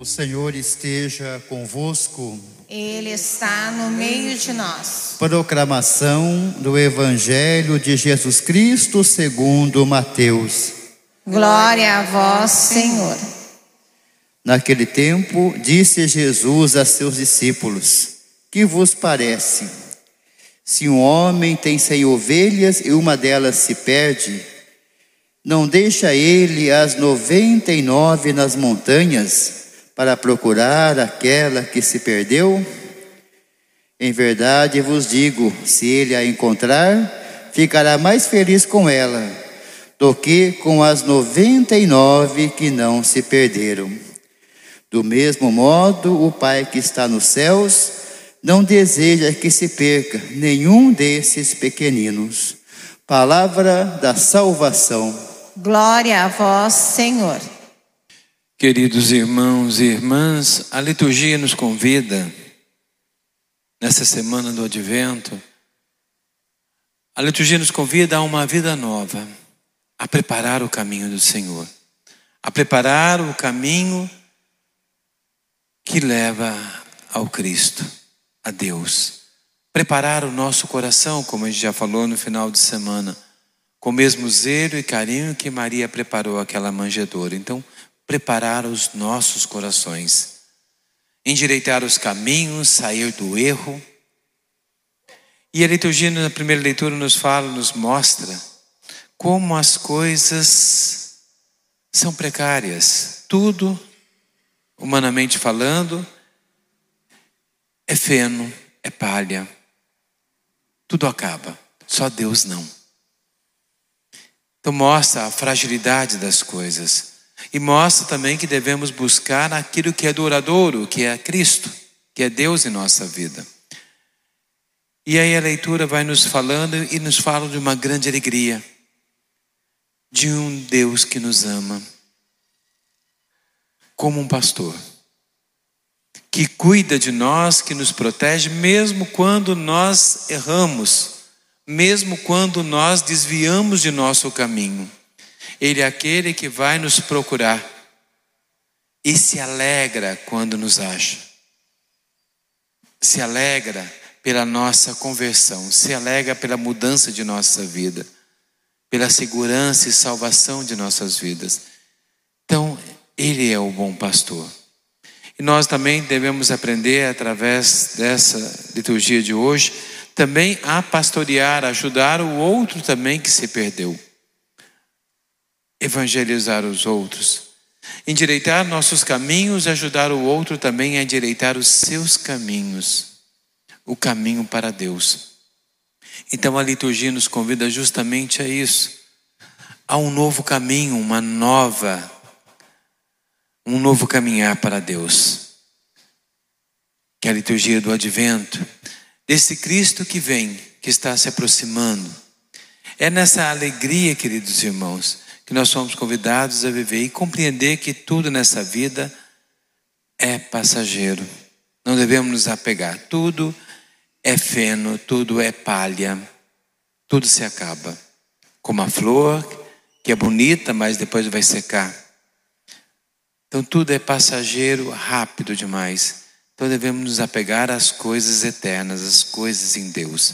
O Senhor esteja convosco. Ele está no meio de nós. Proclamação do Evangelho de Jesus Cristo segundo Mateus. Glória a vós, Senhor. Naquele tempo, disse Jesus a seus discípulos: Que vos parece? Se um homem tem cem ovelhas e uma delas se perde, não deixa ele as noventa e nove nas montanhas para procurar aquela que se perdeu? Em verdade vos digo: se ele a encontrar, ficará mais feliz com ela do que com as noventa e nove que não se perderam. Do mesmo modo, o Pai que está nos céus não deseja que se perca nenhum desses pequeninos. Palavra da salvação. Glória a vós, Senhor. Queridos irmãos e irmãs, a liturgia nos convida, nessa semana do advento, a liturgia nos convida a uma vida nova, a preparar o caminho do Senhor, a preparar o caminho que leva ao Cristo, a Deus. Preparar o nosso coração, como a gente já falou no final de semana, com o mesmo zelo e carinho que Maria preparou aquela manjedoura. Então, preparar os nossos corações, endireitar os caminhos, sair do erro. E a liturgia na primeira leitura nos fala, nos mostra como as coisas são precárias. Tudo, humanamente falando, é feno, é palha. Tudo acaba, só Deus não. Então mostra a fragilidade das coisas. E mostra também que devemos buscar aquilo que é duradouro, que é Cristo, que é Deus em nossa vida. E aí a leitura vai nos falando e nos fala de uma grande alegria, de um Deus que nos ama, como um pastor, que cuida de nós, que nos protege, mesmo quando nós erramos, mesmo quando nós desviamos de nosso caminho. Ele é aquele que vai nos procurar e se alegra quando nos acha. Se alegra pela nossa conversão, se alegra pela mudança de nossa vida, pela segurança e salvação de nossas vidas. Então, Ele é o bom pastor. E nós também devemos aprender, através dessa liturgia de hoje, também a pastorear, ajudar o outro também que se perdeu evangelizar os outros, endireitar nossos caminhos, ajudar o outro também a endireitar os seus caminhos, o caminho para Deus. Então a liturgia nos convida justamente a isso, a um novo caminho, uma nova, um novo caminhar para Deus. Que é a liturgia do advento, desse Cristo que vem, que está se aproximando. É nessa alegria, queridos irmãos, que nós somos convidados a viver e compreender que tudo nessa vida é passageiro. Não devemos nos apegar. Tudo é feno, tudo é palha, tudo se acaba. Como a flor, que é bonita, mas depois vai secar. Então tudo é passageiro, rápido demais. Então devemos nos apegar às coisas eternas, às coisas em Deus.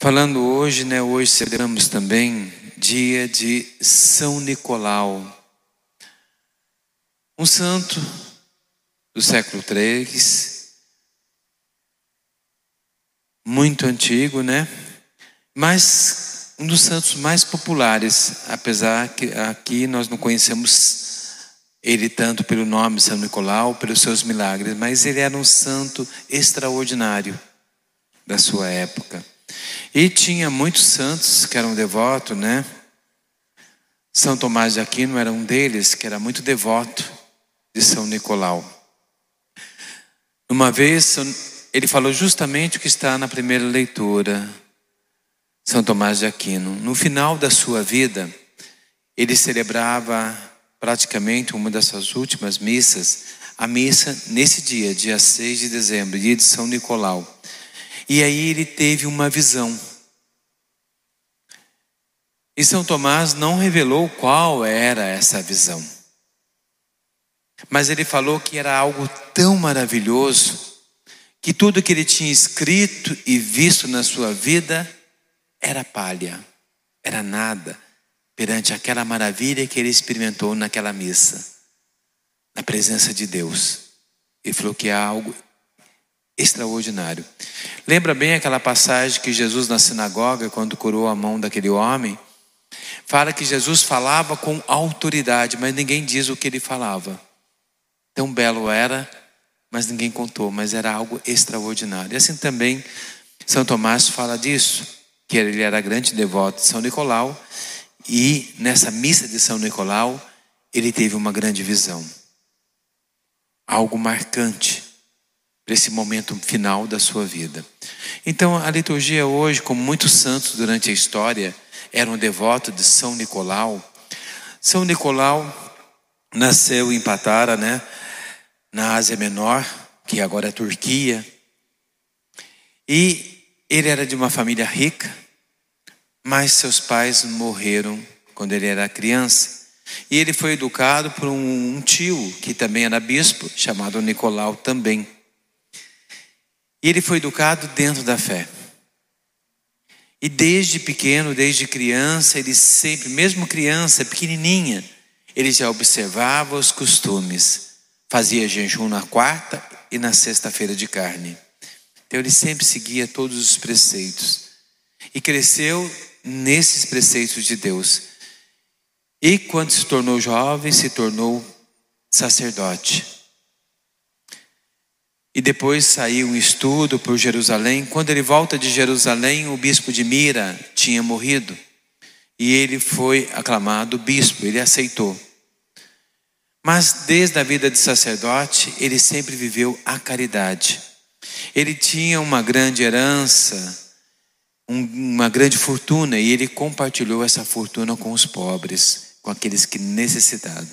Falando hoje, né, hoje celebramos também dia de São Nicolau, um santo do século III, muito antigo, né? Mas um dos santos mais populares, apesar que aqui nós não conhecemos ele tanto pelo nome São Nicolau, pelos seus milagres, mas ele era um santo extraordinário da sua época. E tinha muitos santos que eram devotos, né? São Tomás de Aquino era um deles que era muito devoto de São Nicolau. Uma vez ele falou justamente o que está na primeira leitura. São Tomás de Aquino, no final da sua vida, ele celebrava praticamente uma dessas últimas missas, a missa nesse dia, dia 6 de dezembro, dia de São Nicolau. E aí ele teve uma visão. E São Tomás não revelou qual era essa visão. Mas ele falou que era algo tão maravilhoso que tudo que ele tinha escrito e visto na sua vida era palha, era nada perante aquela maravilha que ele experimentou naquela missa, na presença de Deus. Ele falou que é algo extraordinário. Lembra bem aquela passagem que Jesus na sinagoga, quando curou a mão daquele homem, fala que Jesus falava com autoridade, mas ninguém diz o que ele falava. Tão belo era, mas ninguém contou, mas era algo extraordinário. E assim também São Tomás fala disso, que ele era grande devoto de São Nicolau, e nessa missa de São Nicolau, ele teve uma grande visão. Algo marcante para esse momento final da sua vida. Então, a liturgia hoje, como muitos santos durante a história eram devotos de São Nicolau, São Nicolau nasceu em Patara, né, na Ásia Menor, que agora é Turquia, e ele era de uma família rica, mas seus pais morreram quando ele era criança. E ele foi educado por um tio que também era bispo, chamado Nicolau também. E ele foi educado dentro da fé. E desde pequeno, desde criança, ele sempre, mesmo criança, pequenininha, ele já observava os costumes. Fazia jejum na quarta e na sexta-feira de carne. Então ele sempre seguia todos os preceitos. E cresceu nesses preceitos de Deus. E quando se tornou jovem, se tornou sacerdote. E depois saiu um estudo por Jerusalém. Quando ele volta de Jerusalém, o bispo de Mira tinha morrido. E ele foi aclamado bispo, ele aceitou. Mas desde a vida de sacerdote, ele sempre viveu a caridade. Ele tinha uma grande herança, uma grande fortuna, e ele compartilhou essa fortuna com os pobres, com aqueles que necessitavam.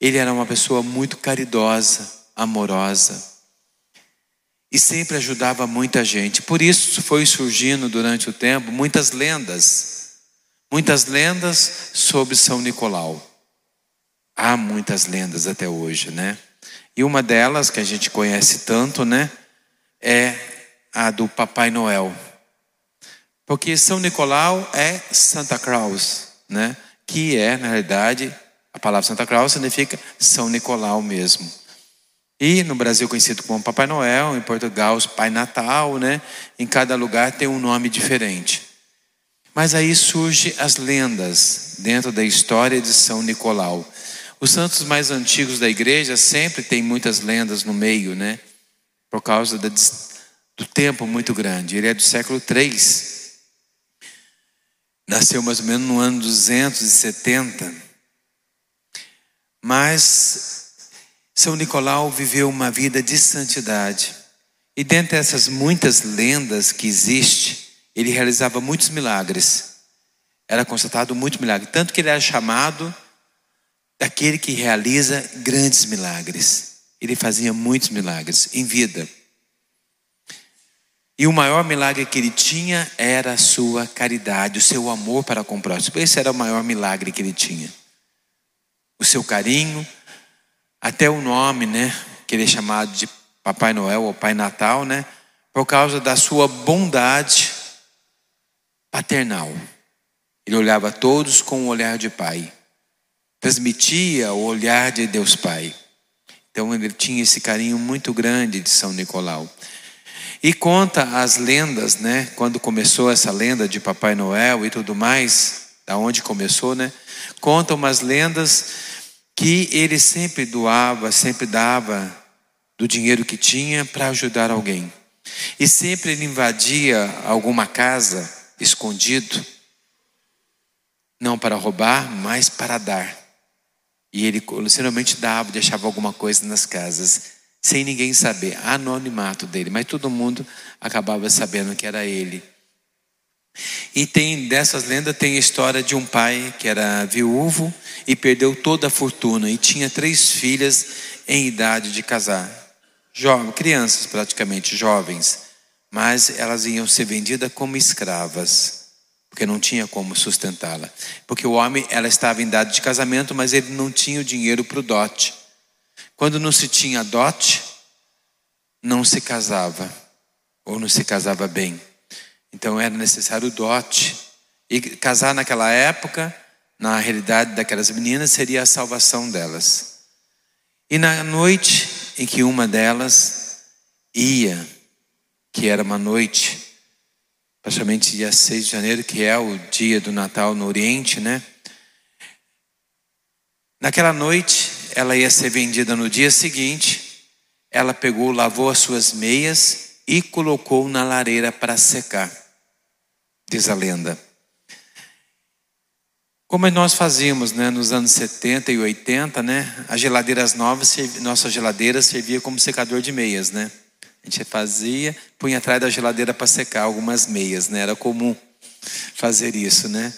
Ele era uma pessoa muito caridosa, amorosa e sempre ajudava muita gente. Por isso foi surgindo durante o tempo muitas lendas, muitas lendas sobre São Nicolau. Há muitas lendas até hoje, né? E uma delas que a gente conhece tanto, né, é a do Papai Noel. Porque São Nicolau é Santa Claus, né? Que é, na realidade, a palavra Santa Claus significa São Nicolau mesmo. E no Brasil conhecido como Papai Noel, em Portugal Pai Natal, né? Em cada lugar tem um nome diferente. Mas aí surgem as lendas dentro da história de São Nicolau. Os santos mais antigos da igreja sempre tem muitas lendas no meio, né? Por causa do tempo muito grande. Ele é do século 3. Nasceu mais ou menos no ano 270. Mas são Nicolau viveu uma vida de santidade. E dentre essas muitas lendas que existe, ele realizava muitos milagres. Era constatado muito milagre, tanto que ele era chamado daquele que realiza grandes milagres. Ele fazia muitos milagres em vida. E o maior milagre que ele tinha era a sua caridade, o seu amor para com o próximo. Esse era o maior milagre que ele tinha. O seu carinho, até o nome, né, que ele é chamado de Papai Noel ou Pai Natal, né, por causa da sua bondade paternal. Ele olhava todos com o olhar de pai. Transmitia o olhar de Deus Pai. Então ele tinha esse carinho muito grande de São Nicolau. E conta as lendas, né? Quando começou essa lenda de Papai Noel e tudo mais, da onde começou, né? Conta umas lendas que ele sempre doava, sempre dava do dinheiro que tinha para ajudar alguém. E sempre ele invadia alguma casa escondido, não para roubar, mas para dar. E ele geralmente dava, deixava alguma coisa nas casas, sem ninguém saber, anonimato dele, mas todo mundo acabava sabendo que era ele. E tem dessas lendas tem a história de um pai que era viúvo e perdeu toda a fortuna e tinha três filhas em idade de casar, jovens, crianças praticamente jovens, mas elas iam ser vendidas como escravas, porque não tinha como sustentá-la. Porque o homem, ela estava em idade de casamento, mas ele não tinha o dinheiro para o dote. Quando não se tinha dote, não se casava, ou não se casava bem. Então era necessário dote. E casar naquela época, na realidade daquelas meninas, seria a salvação delas. E na noite em que uma delas ia, que era uma noite, praticamente dia 6 de janeiro, que é o dia do Natal no Oriente, né? Naquela noite, ela ia ser vendida no dia seguinte. Ela pegou, lavou as suas meias e colocou na lareira para secar. Diz a lenda. Como nós fazíamos né, nos anos 70 e 80, né, as geladeiras novas, nossa geladeira servia como secador de meias, né? A gente fazia, punha atrás da geladeira para secar algumas meias, né? Era comum fazer isso, né?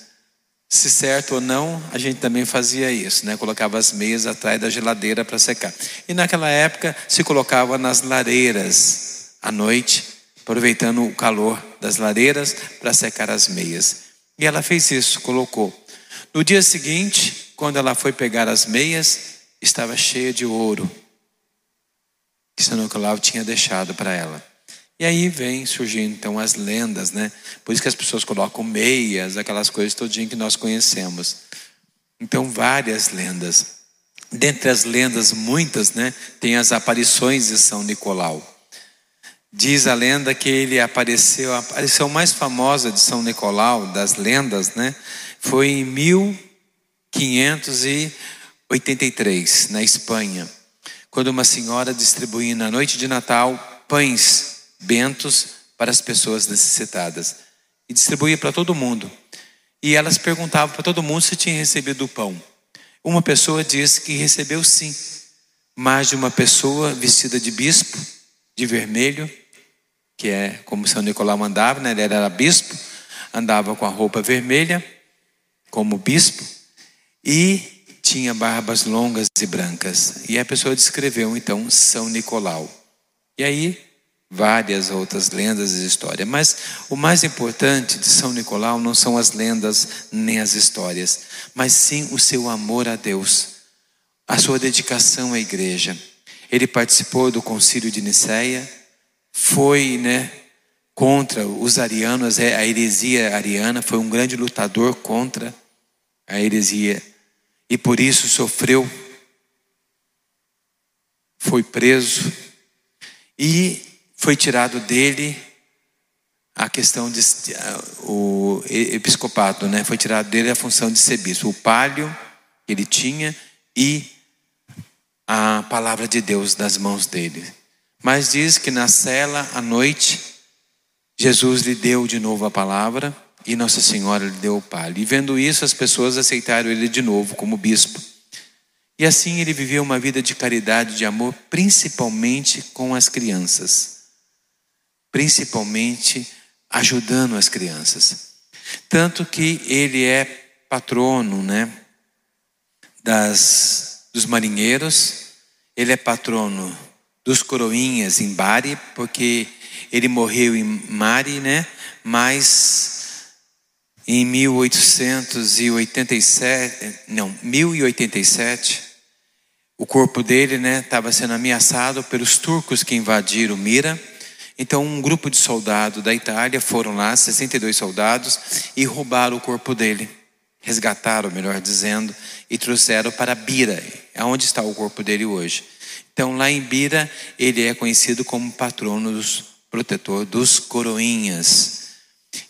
Se certo ou não, a gente também fazia isso, né? Colocava as meias atrás da geladeira para secar. E naquela época se colocava nas lareiras à noite, aproveitando o calor das lareiras para secar as meias. E ela fez isso, colocou. No dia seguinte, quando ela foi pegar as meias, estava cheia de ouro que São Nicolau tinha deixado para ela. E aí vem surgindo então as lendas, né? Por isso que as pessoas colocam meias, aquelas coisas todinho que nós conhecemos. Então várias lendas. Dentre as lendas, muitas, né? Tem as aparições de São Nicolau. Diz a lenda que ele apareceu, a aparição mais famosa de São Nicolau, das lendas, né? Foi em 1583, na Espanha, quando uma senhora distribuía na noite de Natal pães bentos para as pessoas necessitadas. E distribuía para todo mundo. E elas perguntavam para todo mundo se tinha recebido o pão. Uma pessoa disse que recebeu sim, mas de uma pessoa vestida de bispo, de vermelho, que é como São Nicolau mandava, né? ele era bispo, andava com a roupa vermelha, como bispo, e tinha barbas longas e brancas. E a pessoa descreveu então São Nicolau. E aí várias outras lendas e histórias. Mas o mais importante de São Nicolau não são as lendas nem as histórias, mas sim o seu amor a Deus, a sua dedicação à igreja. Ele participou do concílio de Nicéia, foi, né, contra os arianos, é, a heresia ariana, foi um grande lutador contra a heresia e por isso sofreu, foi preso e foi tirado dele a questão de o episcopato, né? Foi tirado dele a função de ser bispo, o palio que ele tinha e a palavra de Deus das mãos dele. Mas diz que na cela à noite Jesus lhe deu de novo a palavra e Nossa Senhora lhe deu o palio. E vendo isso, as pessoas aceitaram ele de novo como bispo. E assim ele viveu uma vida de caridade, de amor, principalmente com as crianças principalmente ajudando as crianças. Tanto que ele é patrono, né, das dos marinheiros, ele é patrono dos coroinhas em Bari, porque ele morreu em Mari, né? Mas em 1887, não, 1087, o corpo dele, né, estava sendo ameaçado pelos turcos que invadiram Mira então, um grupo de soldados da Itália foram lá, 62 soldados, e roubaram o corpo dele. Resgataram, melhor dizendo, e trouxeram para Bira, onde está o corpo dele hoje. Então, lá em Bira, ele é conhecido como patrono dos protetor dos coroinhas.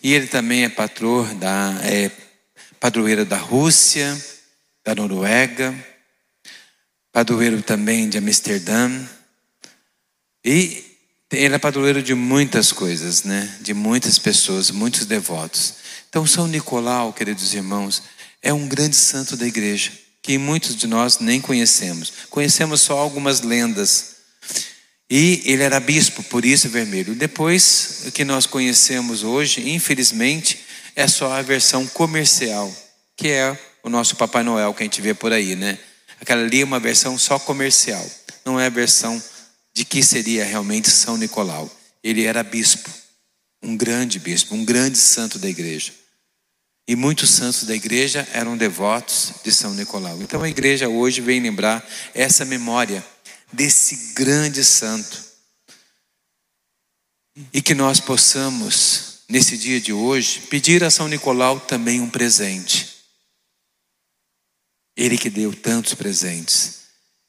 E ele também é patrão da é, padroeiro da Rússia, da Noruega, padroeiro também de Amsterdã. E ele é padroeiro de muitas coisas, né? De muitas pessoas, muitos devotos. Então, São Nicolau, queridos irmãos, é um grande santo da igreja, que muitos de nós nem conhecemos. Conhecemos só algumas lendas. E ele era bispo, por isso é vermelho. Depois, o que nós conhecemos hoje, infelizmente, é só a versão comercial, que é o nosso Papai Noel que a gente vê por aí, né? Aquela ali é uma versão só comercial, não é a versão de que seria realmente São Nicolau. Ele era bispo, um grande bispo, um grande santo da igreja. E muitos santos da igreja eram devotos de São Nicolau. Então a igreja hoje vem lembrar essa memória desse grande santo. E que nós possamos, nesse dia de hoje, pedir a São Nicolau também um presente. Ele que deu tantos presentes,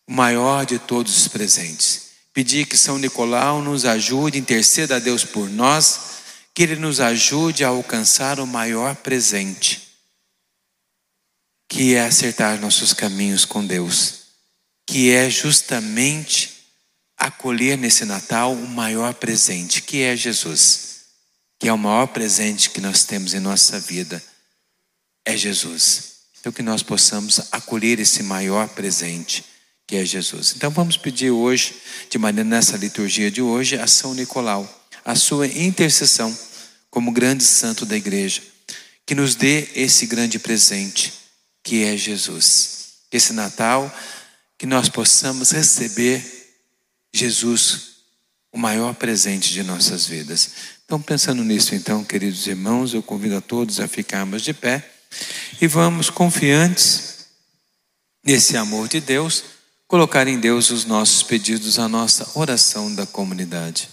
o maior de todos os presentes. Pedir que São Nicolau nos ajude, interceda a Deus por nós, que Ele nos ajude a alcançar o maior presente, que é acertar nossos caminhos com Deus, que é justamente acolher nesse Natal o maior presente, que é Jesus, que é o maior presente que nós temos em nossa vida, é Jesus. Então, que nós possamos acolher esse maior presente, que é Jesus. Então, vamos pedir hoje, de maneira nessa liturgia de hoje, a São Nicolau, a sua intercessão como grande santo da igreja, que nos dê esse grande presente, que é Jesus. Esse Natal, que nós possamos receber Jesus, o maior presente de nossas vidas. Então, pensando nisso, então, queridos irmãos, eu convido a todos a ficarmos de pé e vamos confiantes nesse amor de Deus, colocar em Deus os nossos pedidos, a nossa oração da comunidade.